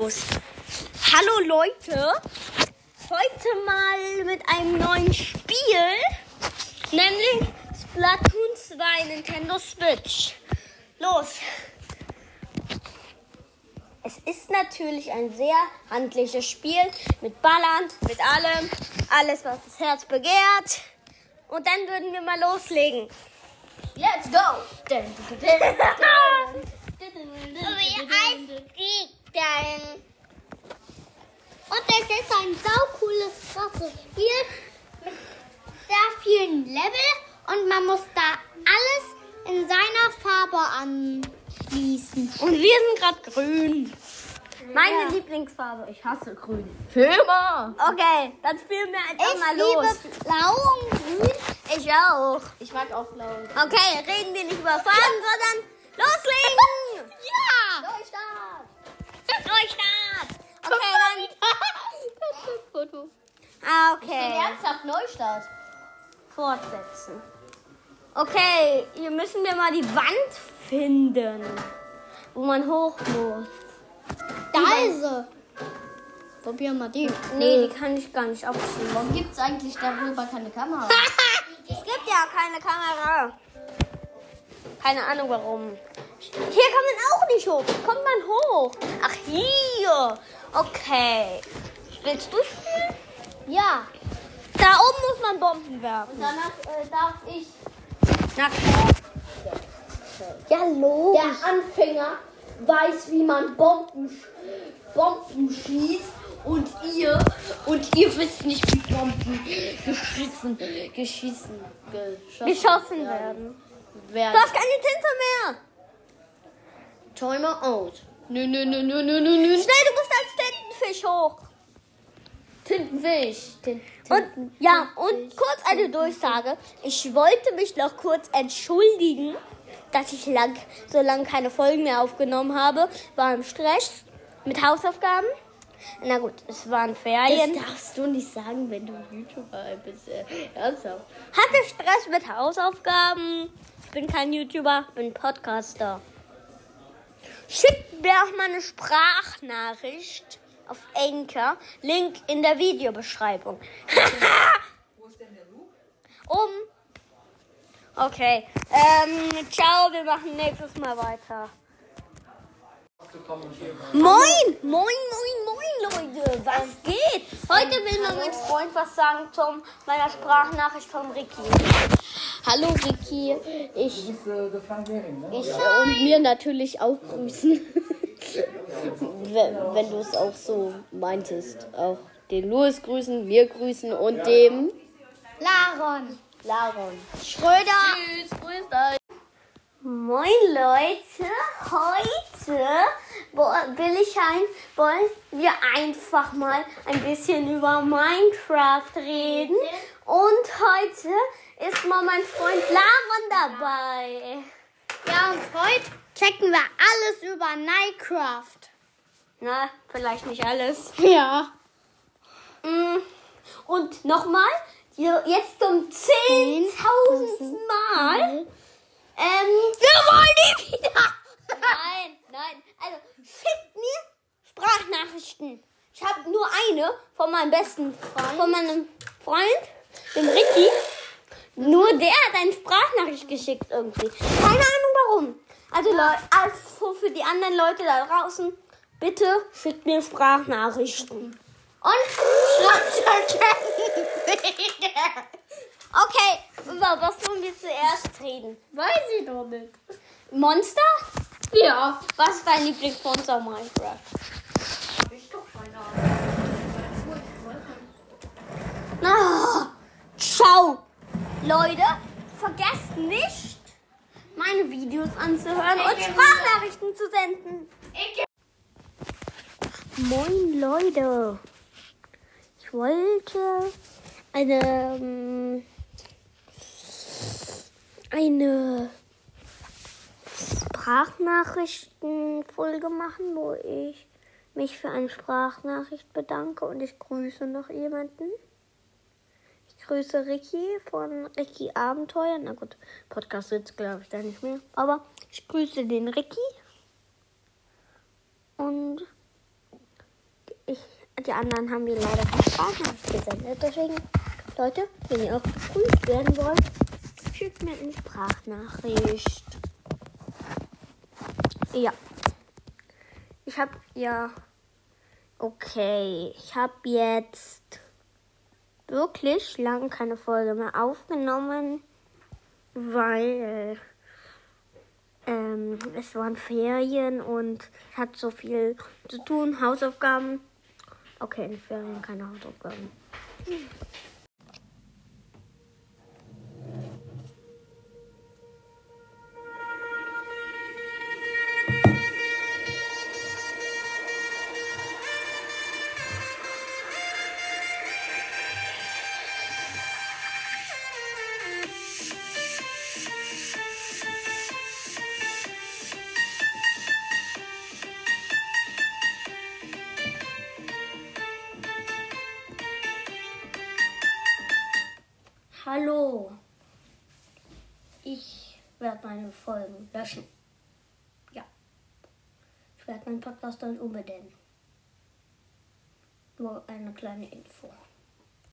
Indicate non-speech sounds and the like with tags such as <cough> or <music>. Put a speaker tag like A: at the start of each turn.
A: Hallo Leute, heute mal mit einem neuen Spiel, nämlich Splatoon 2 Nintendo Switch. Los. Es ist natürlich ein sehr handliches Spiel mit Ballern, mit allem, alles was das Herz begehrt. Und dann würden wir mal loslegen.
B: Let's go! <laughs> <laughs>
C: Wie die denn? Und es ist ein saucooles, krasses Spiel mit sehr vielen Level und man muss da alles in seiner Farbe anschließen.
A: Und wir sind gerade grün. Meine Lieblingsfarbe. Ich hasse grün. Firma. Okay, dann spielen wir einfach
C: Ich
A: mal los.
C: liebe blau und grün.
A: Ich auch.
B: Ich mag auch blau.
A: Okay, reden wir nicht über Farben, sondern loslegen. <laughs>
B: Neustart!
A: Neustart. Okay, <laughs>
B: Foto.
A: dann. Ah,
B: Okay.
A: Okay.
B: Ernsthaft Neustart.
A: Fortsetzen. Okay, hier müssen wir mal die Wand finden, wo man hoch muss.
C: Da ist sie. Probier mal die.
A: Nee, die kann ich gar nicht abziehen.
B: Warum gibt es eigentlich darüber keine Kamera? <laughs>
A: Es gibt ja keine Kamera. Keine Ahnung warum. Hier kann man auch nicht hoch. Kommt man hoch? Ach, hier. Okay. Willst du spielen?
C: Ja.
A: Da oben muss man Bomben werfen.
B: Und danach äh, darf ich.
A: Na,
C: Ja, los.
B: Der Anfänger weiß, wie man Bomben, Bomben schießt. Und ihr, und ihr wisst nicht, wie Bomben geschissen, geschissen, geschossen,
A: geschossen werden.
B: werden.
A: Du hast keine Tinte mehr.
B: Timer out. Nö, nö, nö, nö, nö, nö, nö.
A: Schnell, du musst als Tintenfisch hoch.
B: Tintenfisch. Tin,
A: Und ja, und kurz eine Durchsage. Ich wollte mich noch kurz entschuldigen, dass ich lang, so lange keine Folgen mehr aufgenommen habe. War im Stress mit Hausaufgaben. Na gut, es waren Ferien.
B: Das darfst du nicht sagen, wenn du YouTuber bist. Äh, ernsthaft.
A: Hatte Stress mit Hausaufgaben. Ich bin kein YouTuber, bin Podcaster. Schickt mir auch mal eine Sprachnachricht auf Anchor. Link in der Videobeschreibung. um. Okay. Ähm, ciao, wir machen nächstes Mal weiter. Moin, moin, moin, moin, Leute. Was geht? Heute will mein Freund was sagen zum meiner Sprachnachricht vom Ricky.
B: Hallo Vicky, ich,
D: äh, ne?
B: ich äh, und mir natürlich auch grüßen. <laughs> wenn wenn du es auch so meintest. Auch den Louis grüßen, mir grüßen und dem
C: Laron.
B: Laron.
C: Schröder.
B: Tschüss, grüßt euch.
A: Moin Leute, heute will ich ein, wollen wir einfach mal ein bisschen über Minecraft reden. Und heute ist mal mein Freund Laron dabei.
C: Ja, und heute checken wir alles über Minecraft.
A: Na, vielleicht nicht alles.
C: Ja.
A: Mm, Und nochmal, jetzt zum 10.000. Mal. Ähm, wir wollen die wieder. Nein, nein. Also, schickt mir Sprachnachrichten. Ich habe nur eine von meinem besten Freund, von meinem Freund, dem Ricky. Nur der hat eine Sprachnachricht geschickt irgendwie. Keine Ahnung warum. Also, Leute, also für die anderen Leute da draußen, bitte schickt mir Sprachnachrichten. Und schreibt <laughs> Okay, über was wollen wir zuerst reden?
B: Weiß ich doch nicht.
A: Monster?
B: Ja.
A: Was ist dein Lieblingsmonster in Minecraft? Ah, ciao! Leute, vergesst nicht, meine Videos anzuhören und Sprachnachrichten zu senden. Moin Leute. Ich wollte eine ähm, eine Sprachnachrichtenfolge machen, wo ich mich für eine Sprachnachricht bedanke und ich grüße noch jemanden. Ich grüße Ricky von Ricky Abenteuer. Na gut, Podcast sitzt glaube ich da nicht mehr. Aber ich grüße den Ricky. Und die anderen haben mir leider keine Sprachnachricht gesendet. Deswegen, Leute, wenn ihr auch gegrüßt werden wollt, schickt mir eine Sprachnachricht. Ja. Ich habe ja. Okay, ich habe jetzt wirklich lange keine Folge mehr aufgenommen, weil ähm, es waren Ferien und ich hatte so viel zu tun, Hausaufgaben. Okay, in Ferien keine Hausaufgaben. Hallo. Ich werde meine Folgen löschen. Ja. Ich werde meinen Podcast dann umbenennen. Nur eine kleine Info.